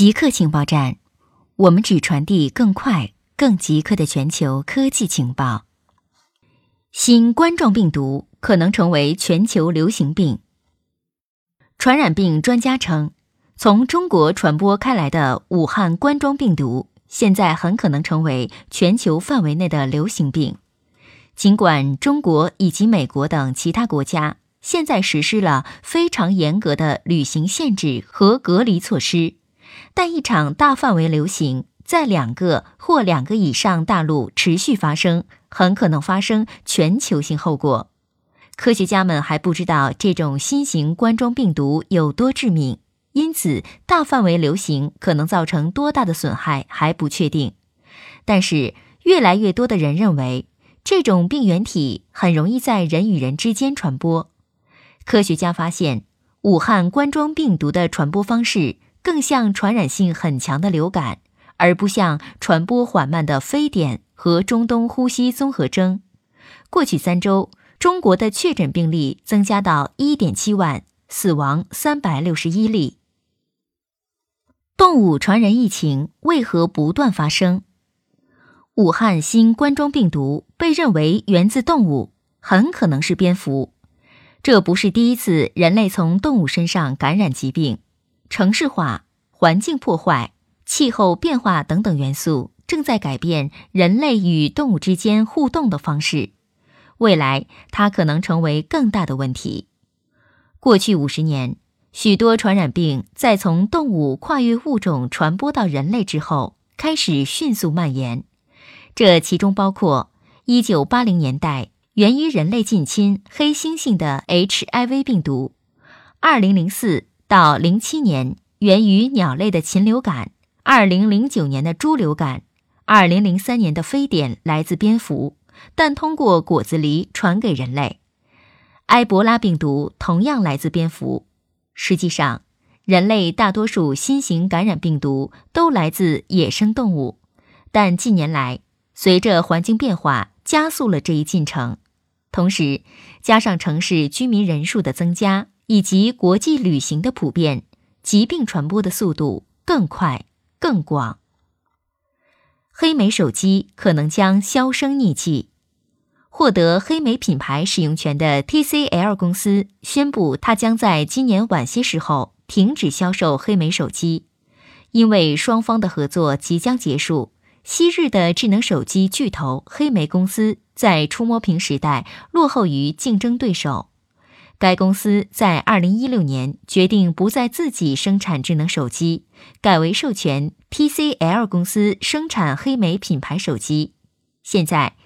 极客情报站，我们只传递更快、更极客的全球科技情报。新冠状病毒可能成为全球流行病。传染病专家称，从中国传播开来的武汉冠状病毒，现在很可能成为全球范围内的流行病。尽管中国以及美国等其他国家现在实施了非常严格的旅行限制和隔离措施。但一场大范围流行在两个或两个以上大陆持续发生，很可能发生全球性后果。科学家们还不知道这种新型冠状病毒有多致命，因此大范围流行可能造成多大的损害还不确定。但是，越来越多的人认为，这种病原体很容易在人与人之间传播。科学家发现，武汉冠状病毒的传播方式。更像传染性很强的流感，而不像传播缓慢的非典和中东呼吸综合征。过去三周，中国的确诊病例增加到一点七万，死亡三百六十一例。动物传人疫情为何不断发生？武汉新冠状病毒被认为源自动物，很可能是蝙蝠。这不是第一次人类从动物身上感染疾病。城市化、环境破坏、气候变化等等元素正在改变人类与动物之间互动的方式。未来，它可能成为更大的问题。过去五十年，许多传染病在从动物跨越物种传播到人类之后，开始迅速蔓延。这其中包括1980年代源于人类近亲黑猩猩的 HIV 病毒，2004。到零七年，源于鸟类的禽流感；二零零九年的猪流感；二零零三年的非典来自蝙蝠，但通过果子狸传给人类。埃博拉病毒同样来自蝙蝠。实际上，人类大多数新型感染病毒都来自野生动物，但近年来随着环境变化，加速了这一进程。同时，加上城市居民人数的增加。以及国际旅行的普遍，疾病传播的速度更快、更广。黑莓手机可能将销声匿迹。获得黑莓品牌使用权的 TCL 公司宣布，它将在今年晚些时候停止销售黑莓手机，因为双方的合作即将结束。昔日的智能手机巨头黑莓公司在触摸屏时代落后于竞争对手。该公司在二零一六年决定不再自己生产智能手机，改为授权 TCL 公司生产黑莓品牌手机。现在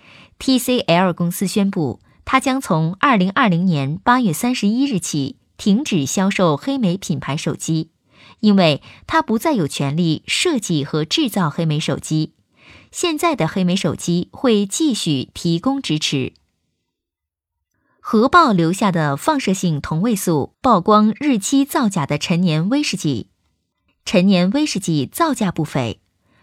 ，TCL 公司宣布，它将从二零二零年八月三十一日起停止销售黑莓品牌手机，因为它不再有权利设计和制造黑莓手机。现在的黑莓手机会继续提供支持。核爆留下的放射性同位素曝光日期造假的陈年威士忌，陈年威士忌造价不菲。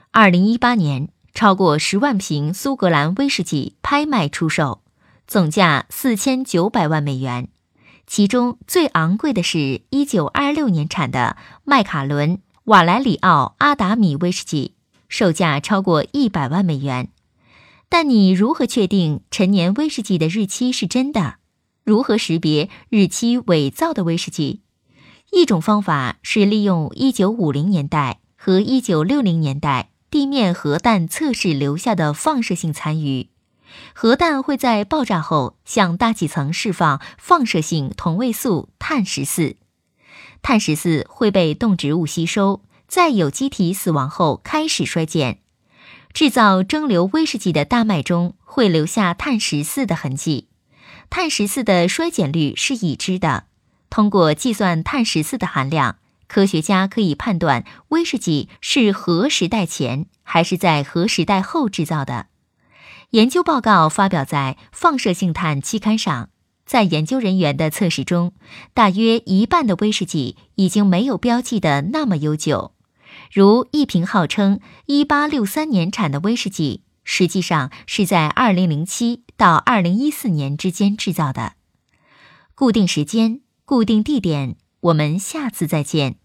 二零一八年，超过十万瓶苏格兰威士忌拍卖出售，总价四千九百万美元。其中最昂贵的是一九二六年产的麦卡伦瓦莱里奥阿达米威士忌，售价超过一百万美元。但你如何确定陈年威士忌的日期是真的？如何识别日期伪造的威士忌？一种方法是利用1950年代和1960年代地面核弹测试留下的放射性残余。核弹会在爆炸后向大气层释放放射性同位素碳十四，碳十四会被动植物吸收，在有机体死亡后开始衰减。制造蒸馏威士忌的大麦中会留下碳十四的痕迹。碳十四的衰减率是已知的。通过计算碳十四的含量，科学家可以判断威士忌是核时代前还是在核时代后制造的。研究报告发表在《放射性碳》期刊上。在研究人员的测试中，大约一半的威士忌已经没有标记的那么悠久。如一瓶号称1863年产的威士忌。实际上是在二零零七到二零一四年之间制造的。固定时间，固定地点，我们下次再见。